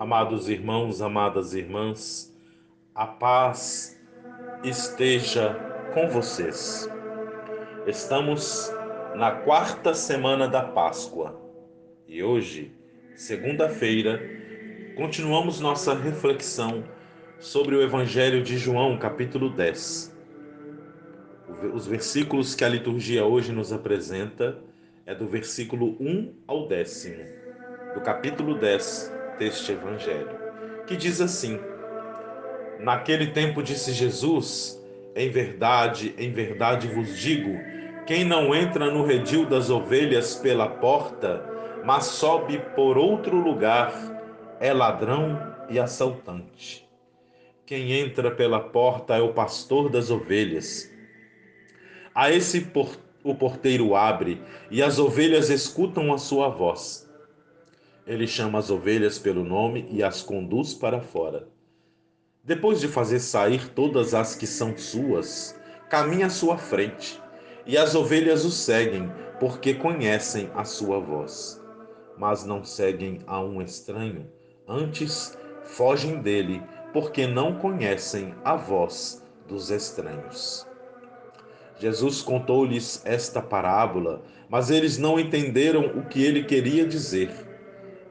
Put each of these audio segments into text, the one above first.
Amados irmãos, amadas irmãs, a paz esteja com vocês. Estamos na quarta semana da Páscoa e hoje, segunda-feira, continuamos nossa reflexão sobre o Evangelho de João, capítulo 10. Os versículos que a liturgia hoje nos apresenta é do versículo 1 ao décimo, do capítulo 10 deste evangelho, que diz assim: Naquele tempo disse Jesus: Em verdade, em verdade vos digo, quem não entra no redil das ovelhas pela porta, mas sobe por outro lugar, é ladrão e assaltante. Quem entra pela porta é o pastor das ovelhas. A esse por, o porteiro abre, e as ovelhas escutam a sua voz. Ele chama as ovelhas pelo nome e as conduz para fora. Depois de fazer sair todas as que são suas, caminha à sua frente, e as ovelhas o seguem, porque conhecem a sua voz. Mas não seguem a um estranho, antes fogem dele, porque não conhecem a voz dos estranhos. Jesus contou-lhes esta parábola, mas eles não entenderam o que ele queria dizer.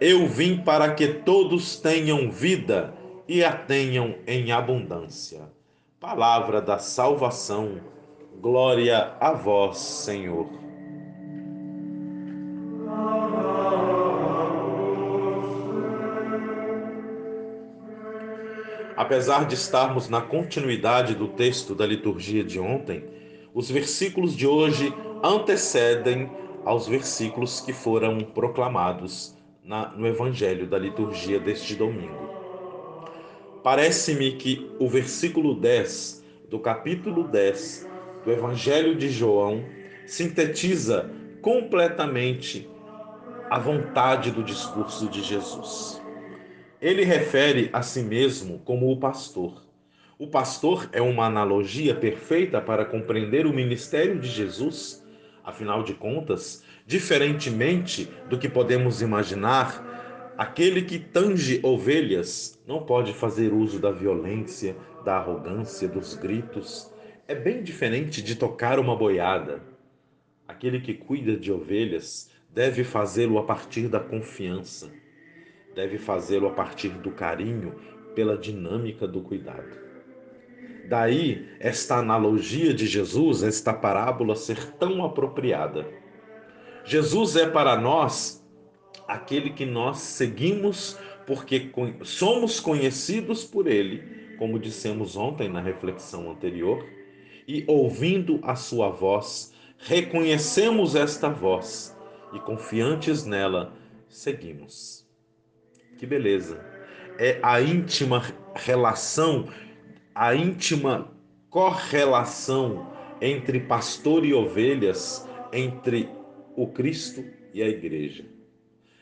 Eu vim para que todos tenham vida e a tenham em abundância. Palavra da salvação. Glória a vós, Senhor. Apesar de estarmos na continuidade do texto da liturgia de ontem, os versículos de hoje antecedem aos versículos que foram proclamados na, no Evangelho da liturgia deste domingo. Parece-me que o versículo 10 do capítulo 10 do Evangelho de João sintetiza completamente a vontade do discurso de Jesus. Ele refere a si mesmo como o pastor. O pastor é uma analogia perfeita para compreender o ministério de Jesus. Afinal de contas, Diferentemente do que podemos imaginar, aquele que tange ovelhas não pode fazer uso da violência, da arrogância, dos gritos. É bem diferente de tocar uma boiada. Aquele que cuida de ovelhas deve fazê-lo a partir da confiança, deve fazê-lo a partir do carinho, pela dinâmica do cuidado. Daí esta analogia de Jesus, esta parábola ser tão apropriada. Jesus é para nós aquele que nós seguimos porque somos conhecidos por ele, como dissemos ontem na reflexão anterior, e ouvindo a sua voz, reconhecemos esta voz e confiantes nela, seguimos. Que beleza! É a íntima relação, a íntima correlação entre pastor e ovelhas, entre o Cristo e a igreja.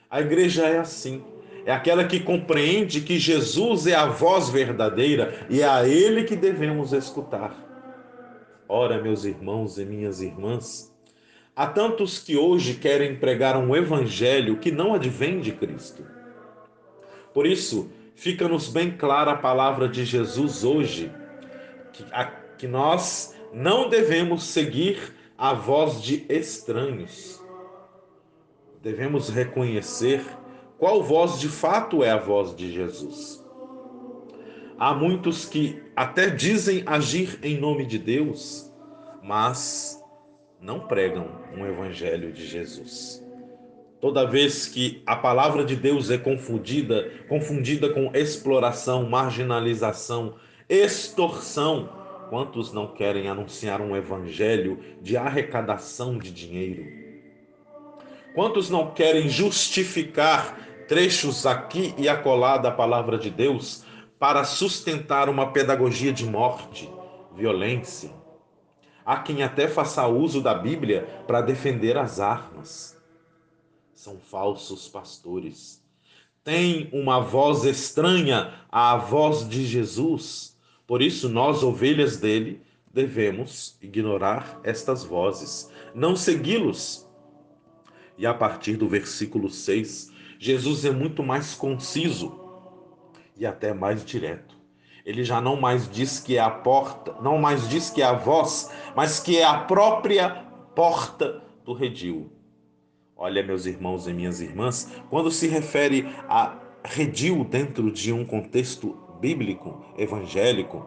A igreja é assim, é aquela que compreende que Jesus é a voz verdadeira e é a ele que devemos escutar. Ora, meus irmãos e minhas irmãs, há tantos que hoje querem pregar um evangelho que não advém de Cristo. Por isso, fica-nos bem clara a palavra de Jesus hoje, que, a, que nós não devemos seguir a voz de estranhos. Devemos reconhecer qual voz de fato é a voz de Jesus. Há muitos que até dizem agir em nome de Deus, mas não pregam um evangelho de Jesus. Toda vez que a palavra de Deus é confundida, confundida com exploração, marginalização, extorsão, Quantos não querem anunciar um evangelho de arrecadação de dinheiro? Quantos não querem justificar trechos aqui e acolá da palavra de Deus para sustentar uma pedagogia de morte, violência. Há quem até faça uso da Bíblia para defender as armas. São falsos pastores. Tem uma voz estranha à voz de Jesus. Por isso, nós, ovelhas dele, devemos ignorar estas vozes, não segui-los. E a partir do versículo 6, Jesus é muito mais conciso e até mais direto. Ele já não mais diz que é a porta, não mais diz que é a voz, mas que é a própria porta do redil. Olha, meus irmãos e minhas irmãs, quando se refere a redil dentro de um contexto bíblico, evangélico,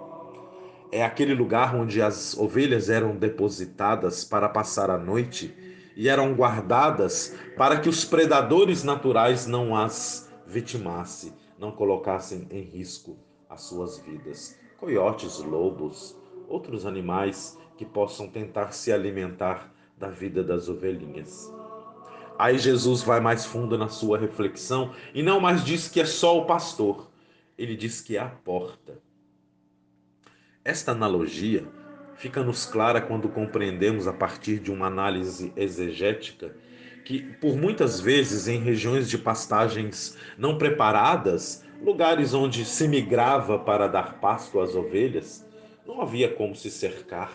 é aquele lugar onde as ovelhas eram depositadas para passar a noite e eram guardadas para que os predadores naturais não as vitimassem, não colocassem em risco as suas vidas. Coiotes, lobos, outros animais que possam tentar se alimentar da vida das ovelhinhas. Aí Jesus vai mais fundo na sua reflexão e não mais diz que é só o pastor, ele diz que é a porta. Esta analogia fica-nos clara quando compreendemos, a partir de uma análise exegética, que por muitas vezes em regiões de pastagens não preparadas, lugares onde se migrava para dar pasto às ovelhas, não havia como se cercar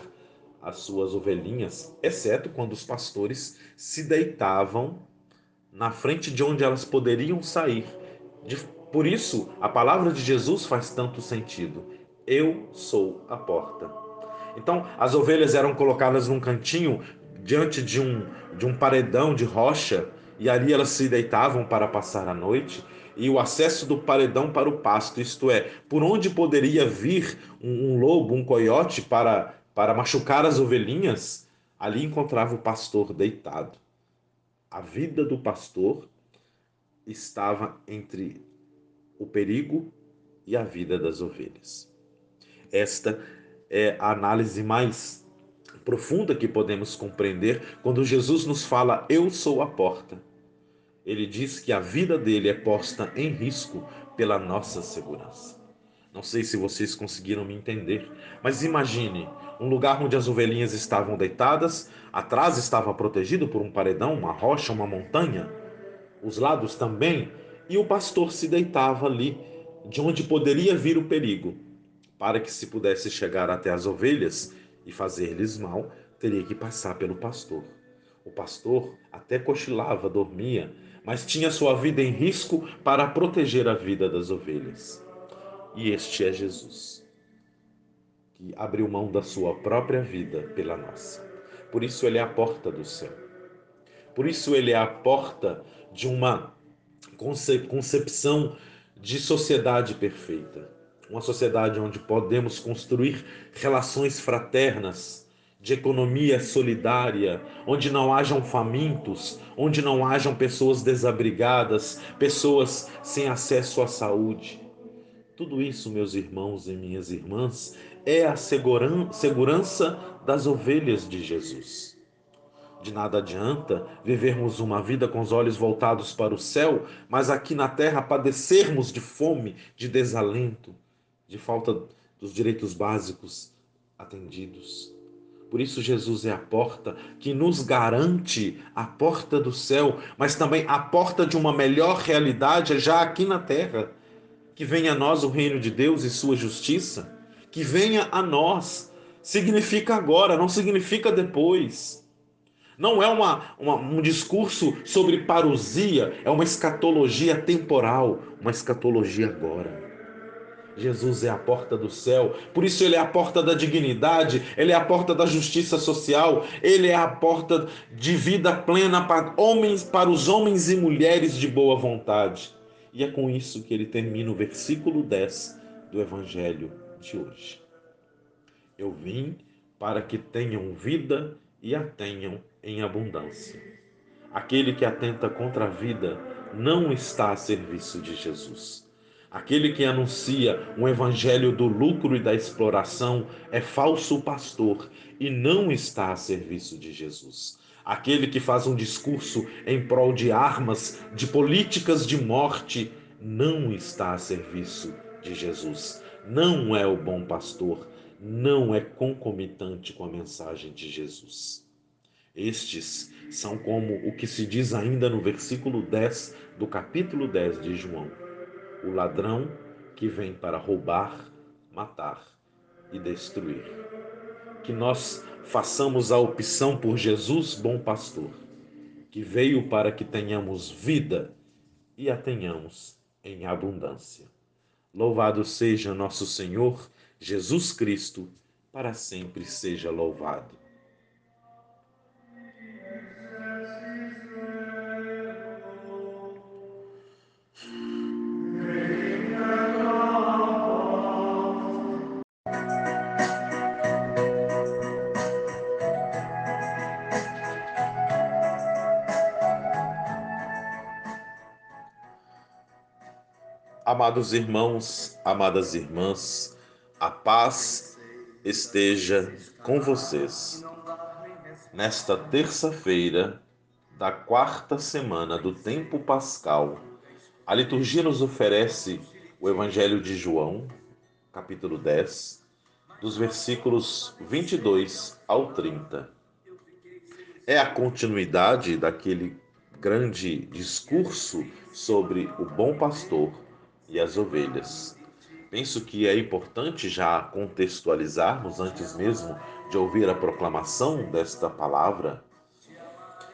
as suas ovelhinhas, exceto quando os pastores se deitavam na frente de onde elas poderiam sair. Por isso, a palavra de Jesus faz tanto sentido. Eu sou a porta. Então, as ovelhas eram colocadas num cantinho diante de um, de um paredão de rocha e ali elas se deitavam para passar a noite e o acesso do paredão para o pasto, isto é, por onde poderia vir um, um lobo, um coiote para, para machucar as ovelhinhas, ali encontrava o pastor deitado. A vida do pastor estava entre o perigo e a vida das ovelhas. Esta é a análise mais profunda que podemos compreender quando Jesus nos fala: Eu sou a porta. Ele diz que a vida dele é posta em risco pela nossa segurança. Não sei se vocês conseguiram me entender, mas imagine um lugar onde as ovelhinhas estavam deitadas, atrás estava protegido por um paredão, uma rocha, uma montanha, os lados também, e o pastor se deitava ali, de onde poderia vir o perigo. Para que se pudesse chegar até as ovelhas e fazer-lhes mal, teria que passar pelo pastor. O pastor até cochilava, dormia, mas tinha sua vida em risco para proteger a vida das ovelhas. E este é Jesus, que abriu mão da sua própria vida pela nossa. Por isso ele é a porta do céu. Por isso ele é a porta de uma concepção de sociedade perfeita uma sociedade onde podemos construir relações fraternas, de economia solidária, onde não hajam famintos, onde não hajam pessoas desabrigadas, pessoas sem acesso à saúde. Tudo isso, meus irmãos e minhas irmãs, é a segurança das ovelhas de Jesus. De nada adianta vivermos uma vida com os olhos voltados para o céu, mas aqui na terra padecermos de fome, de desalento, de falta dos direitos básicos atendidos. Por isso, Jesus é a porta que nos garante a porta do céu, mas também a porta de uma melhor realidade já aqui na terra. Que venha a nós o reino de Deus e sua justiça. Que venha a nós. Significa agora, não significa depois. Não é uma, uma, um discurso sobre parousia, é uma escatologia temporal, uma escatologia agora. Jesus é a porta do céu, por isso ele é a porta da dignidade, ele é a porta da justiça social, ele é a porta de vida plena para homens, para os homens e mulheres de boa vontade. E é com isso que ele termina o versículo 10 do evangelho de hoje. Eu vim para que tenham vida e a tenham em abundância. Aquele que atenta contra a vida não está a serviço de Jesus. Aquele que anuncia um evangelho do lucro e da exploração é falso pastor e não está a serviço de Jesus. Aquele que faz um discurso em prol de armas, de políticas de morte, não está a serviço de Jesus. Não é o bom pastor, não é concomitante com a mensagem de Jesus. Estes são como o que se diz ainda no versículo 10 do capítulo 10 de João: o ladrão que vem para roubar, matar e destruir. Que nós façamos a opção por Jesus, bom pastor, que veio para que tenhamos vida e a tenhamos em abundância. Louvado seja nosso Senhor Jesus Cristo, para sempre seja louvado. Amados irmãos, amadas irmãs, a paz esteja com vocês. Nesta terça-feira da quarta semana do tempo pascal, a liturgia nos oferece o Evangelho de João, capítulo 10, dos versículos 22 ao 30. É a continuidade daquele grande discurso sobre o bom pastor e as ovelhas. Penso que é importante já contextualizarmos, antes mesmo de ouvir a proclamação desta palavra,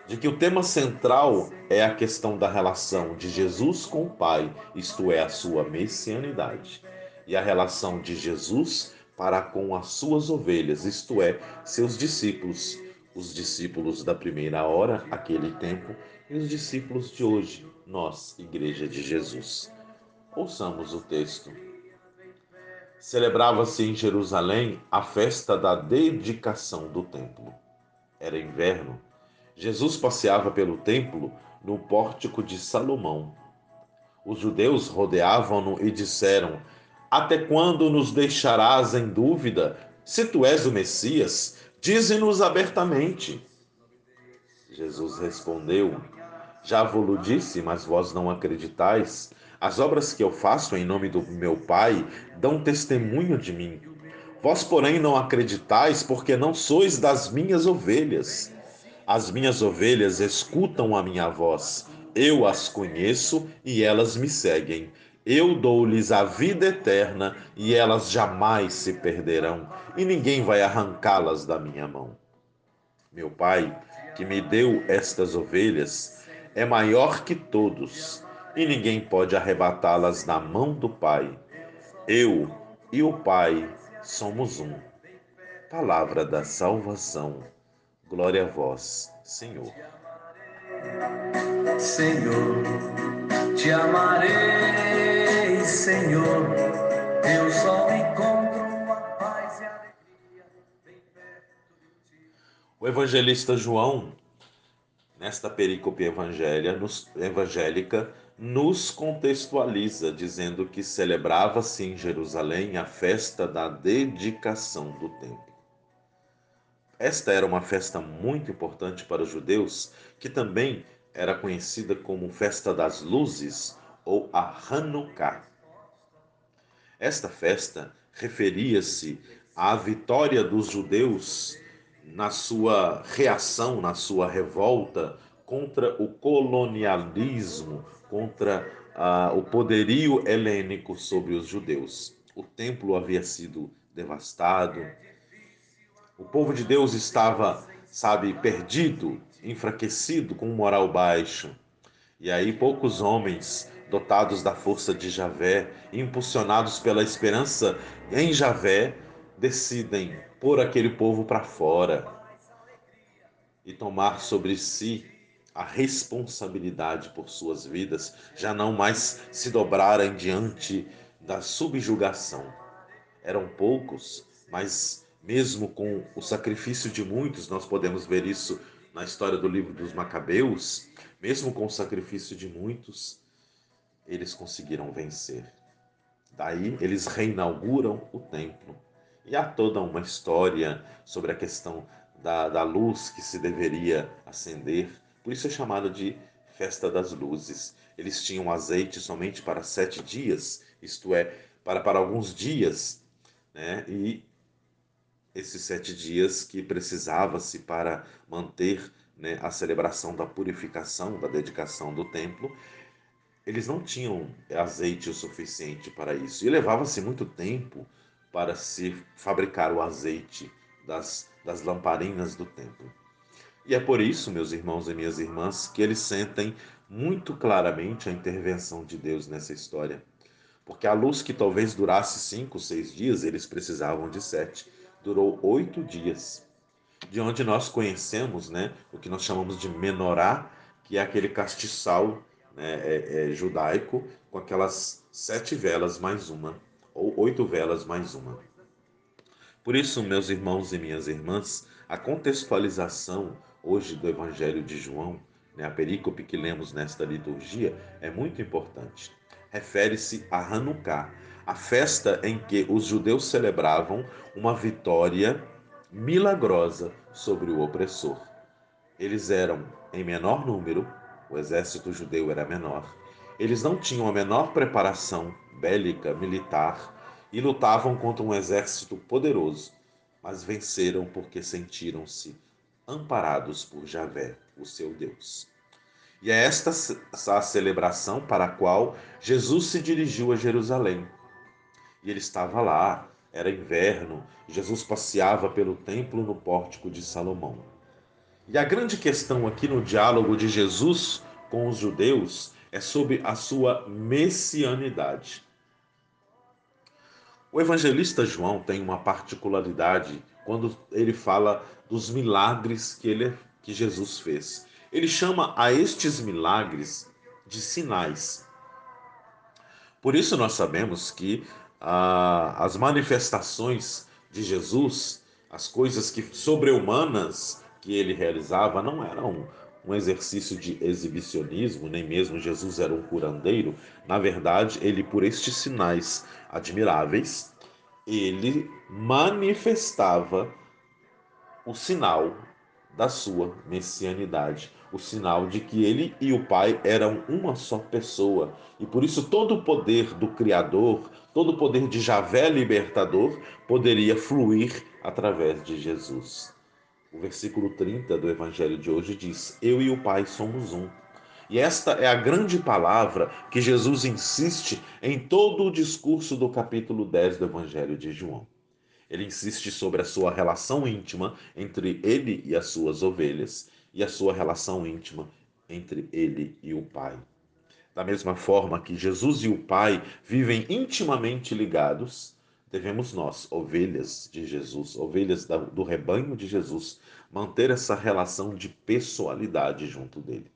de que o tema central é a questão da relação de Jesus com o Pai, isto é, a sua messianidade, e a relação de Jesus para com as suas ovelhas, isto é, seus discípulos, os discípulos da primeira hora, aquele tempo, e os discípulos de hoje, nós, Igreja de Jesus. Ouçamos o texto. Celebrava-se em Jerusalém a festa da dedicação do templo. Era inverno. Jesus passeava pelo templo no pórtico de Salomão. Os judeus rodeavam-no e disseram: Até quando nos deixarás em dúvida? Se tu és o Messias, dize-nos abertamente. Jesus respondeu: Já vos disse, mas vós não acreditais. As obras que eu faço em nome do meu Pai dão testemunho de mim. Vós, porém, não acreditais, porque não sois das minhas ovelhas. As minhas ovelhas escutam a minha voz. Eu as conheço e elas me seguem. Eu dou-lhes a vida eterna e elas jamais se perderão, e ninguém vai arrancá-las da minha mão. Meu Pai, que me deu estas ovelhas, é maior que todos e ninguém pode arrebatá-las da mão do Pai. Eu e o Pai somos um. Palavra da salvação. Glória a vós, Senhor. Senhor, te amarei, Senhor. Eu só encontro a paz e a alegria bem perto de ti. O evangelista João, nesta perícope evangélica, nos contextualiza, dizendo que celebrava-se em Jerusalém a festa da dedicação do templo. Esta era uma festa muito importante para os judeus, que também era conhecida como Festa das Luzes ou a Hanukkah. Esta festa referia-se à vitória dos judeus na sua reação, na sua revolta contra o colonialismo, contra ah, o poderio helênico sobre os judeus. O templo havia sido devastado, o povo de Deus estava, sabe, perdido, enfraquecido, com moral baixo. E aí poucos homens dotados da força de Javé, impulsionados pela esperança em Javé, decidem pôr aquele povo para fora e tomar sobre si a responsabilidade por suas vidas, já não mais se dobrarem diante da subjugação. Eram poucos, mas mesmo com o sacrifício de muitos, nós podemos ver isso na história do livro dos Macabeus, mesmo com o sacrifício de muitos, eles conseguiram vencer. Daí eles reinauguram o templo. E há toda uma história sobre a questão da, da luz que se deveria acender. Por isso é chamado de festa das luzes. Eles tinham azeite somente para sete dias, isto é, para, para alguns dias, né? E esses sete dias que precisava-se para manter né, a celebração da purificação, da dedicação do templo, eles não tinham azeite o suficiente para isso. E levava-se muito tempo para se fabricar o azeite das, das lamparinas do templo. E é por isso, meus irmãos e minhas irmãs, que eles sentem muito claramente a intervenção de Deus nessa história. Porque a luz que talvez durasse cinco, seis dias, eles precisavam de sete. Durou oito dias. De onde nós conhecemos né, o que nós chamamos de menorá, que é aquele castiçal né, é, é, judaico com aquelas sete velas mais uma, ou oito velas mais uma. Por isso, meus irmãos e minhas irmãs, a contextualização hoje do Evangelho de João, né, a perícope que lemos nesta liturgia, é muito importante. Refere-se a Hanukkah, a festa em que os judeus celebravam uma vitória milagrosa sobre o opressor. Eles eram em menor número, o exército judeu era menor. Eles não tinham a menor preparação bélica, militar, e lutavam contra um exército poderoso, mas venceram porque sentiram-se amparados por Javé, o seu Deus. E é esta a celebração para a qual Jesus se dirigiu a Jerusalém. E ele estava lá, era inverno, Jesus passeava pelo templo no pórtico de Salomão. E a grande questão aqui no diálogo de Jesus com os judeus é sobre a sua messianidade. O evangelista João tem uma particularidade quando ele fala dos milagres que, ele, que Jesus fez. Ele chama a estes milagres de sinais. Por isso nós sabemos que ah, as manifestações de Jesus, as coisas que sobre-humanas que ele realizava não eram um exercício de exibicionismo, nem mesmo Jesus era um curandeiro. Na verdade, ele, por estes sinais admiráveis, ele manifestava o sinal da sua messianidade, o sinal de que ele e o Pai eram uma só pessoa. E por isso todo o poder do Criador, todo o poder de Javé libertador poderia fluir através de Jesus. O versículo 30 do evangelho de hoje diz: Eu e o Pai somos um. E esta é a grande palavra que Jesus insiste em todo o discurso do capítulo 10 do evangelho de João. Ele insiste sobre a sua relação íntima entre ele e as suas ovelhas e a sua relação íntima entre ele e o Pai. Da mesma forma que Jesus e o Pai vivem intimamente ligados, devemos nós, ovelhas de Jesus, ovelhas do rebanho de Jesus, manter essa relação de pessoalidade junto dele.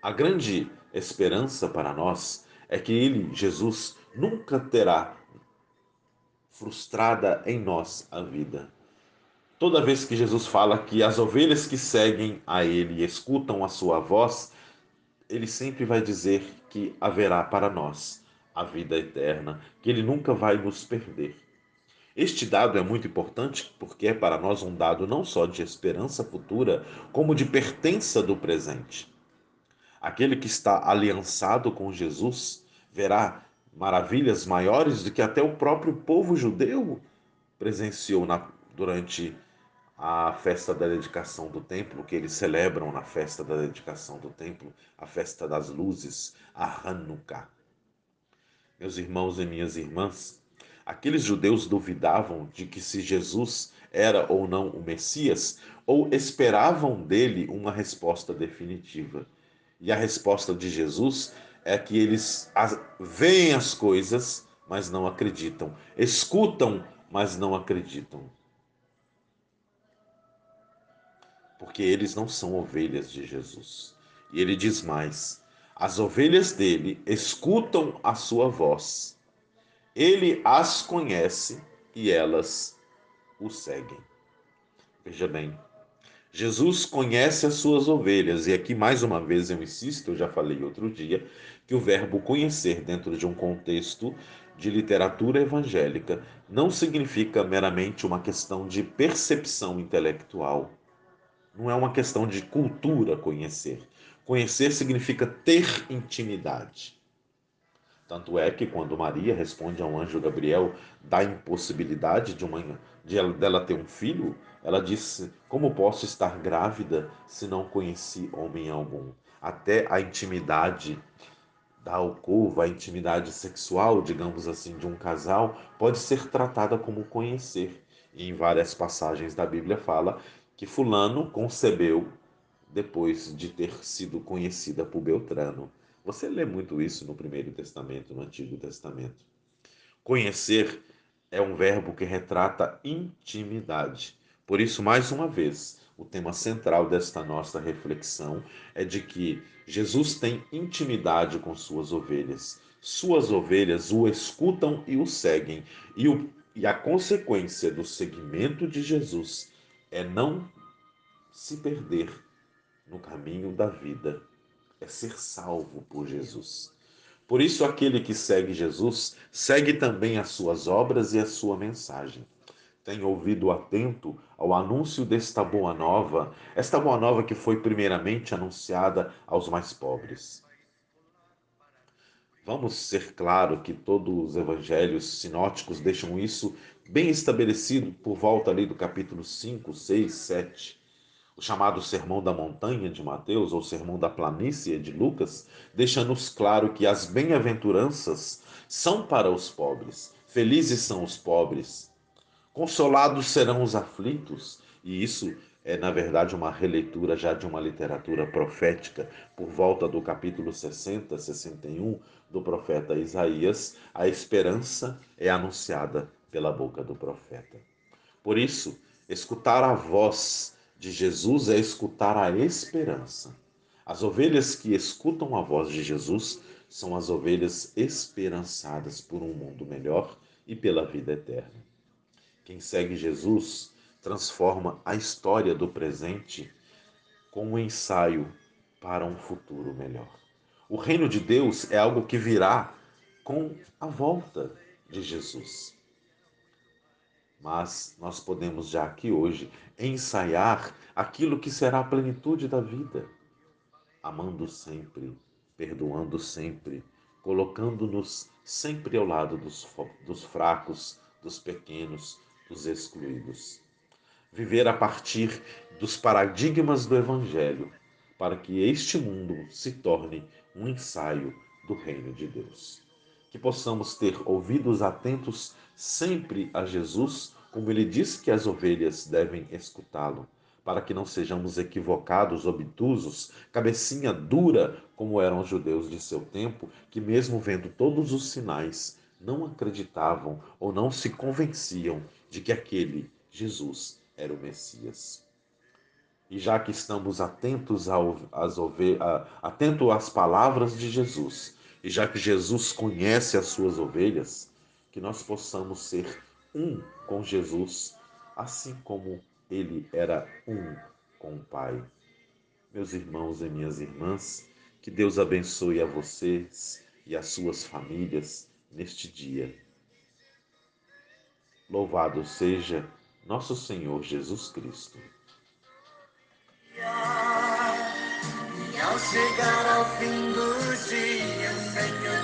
A grande esperança para nós é que ele, Jesus, nunca terá frustrada em nós a vida. Toda vez que Jesus fala que as ovelhas que seguem a ele escutam a sua voz, ele sempre vai dizer que haverá para nós a vida eterna, que Ele nunca vai nos perder. Este dado é muito importante porque é para nós um dado não só de esperança futura, como de pertença do presente. Aquele que está aliançado com Jesus verá maravilhas maiores do que até o próprio povo judeu presenciou na, durante a festa da dedicação do templo, que eles celebram na festa da dedicação do templo, a festa das luzes, a Hanukkah meus irmãos e minhas irmãs, aqueles judeus duvidavam de que se Jesus era ou não o Messias, ou esperavam dele uma resposta definitiva. E a resposta de Jesus é que eles veem as coisas, mas não acreditam, escutam, mas não acreditam. Porque eles não são ovelhas de Jesus. E ele diz mais: as ovelhas dele escutam a sua voz. Ele as conhece e elas o seguem. Veja bem, Jesus conhece as suas ovelhas, e aqui mais uma vez eu insisto, eu já falei outro dia, que o verbo conhecer dentro de um contexto de literatura evangélica não significa meramente uma questão de percepção intelectual. Não é uma questão de cultura conhecer. Conhecer significa ter intimidade. Tanto é que quando Maria responde ao anjo Gabriel da impossibilidade de uma de ela, dela ter um filho, ela disse: Como posso estar grávida se não conheci homem algum? Até a intimidade da alcova, a intimidade sexual, digamos assim, de um casal, pode ser tratada como conhecer. E em várias passagens da Bíblia fala que Fulano concebeu depois de ter sido conhecida por Beltrano. Você lê muito isso no Primeiro Testamento, no Antigo Testamento. Conhecer é um verbo que retrata intimidade. Por isso, mais uma vez, o tema central desta nossa reflexão é de que Jesus tem intimidade com suas ovelhas. Suas ovelhas o escutam e o seguem. E, o, e a consequência do seguimento de Jesus é não se perder no caminho da vida, é ser salvo por Jesus. Por isso, aquele que segue Jesus segue também as suas obras e a sua mensagem. Tem ouvido atento ao anúncio desta boa nova, esta boa nova que foi primeiramente anunciada aos mais pobres. Vamos ser claro que todos os evangelhos sinóticos deixam isso bem estabelecido por volta ali do capítulo 5, 6, 7 o chamado Sermão da Montanha de Mateus, ou Sermão da Planície de Lucas, deixa-nos claro que as bem-aventuranças são para os pobres. Felizes são os pobres. Consolados serão os aflitos. E isso é, na verdade, uma releitura já de uma literatura profética por volta do capítulo 60, 61 do profeta Isaías. A esperança é anunciada pela boca do profeta. Por isso, escutar a voz de Jesus é escutar a esperança. As ovelhas que escutam a voz de Jesus são as ovelhas esperançadas por um mundo melhor e pela vida eterna. Quem segue Jesus transforma a história do presente com um ensaio para um futuro melhor. O reino de Deus é algo que virá com a volta de Jesus mas nós podemos já aqui hoje ensaiar aquilo que será a plenitude da vida, amando sempre, perdoando sempre, colocando-nos sempre ao lado dos, dos fracos, dos pequenos, dos excluídos. Viver a partir dos paradigmas do Evangelho, para que este mundo se torne um ensaio do reino de Deus que possamos ter ouvidos atentos sempre a Jesus, como ele disse que as ovelhas devem escutá-lo, para que não sejamos equivocados, obtusos, cabecinha dura, como eram os judeus de seu tempo, que, mesmo vendo todos os sinais, não acreditavam ou não se convenciam de que aquele Jesus era o Messias. E já que estamos atentos às, atentos às palavras de Jesus, e já que Jesus conhece as suas ovelhas, que nós possamos ser um com Jesus, assim como ele era um com o Pai. Meus irmãos e minhas irmãs, que Deus abençoe a vocês e as suas famílias neste dia. Louvado seja nosso Senhor Jesus Cristo. E ao chegar ao fim dos dias, Senhor.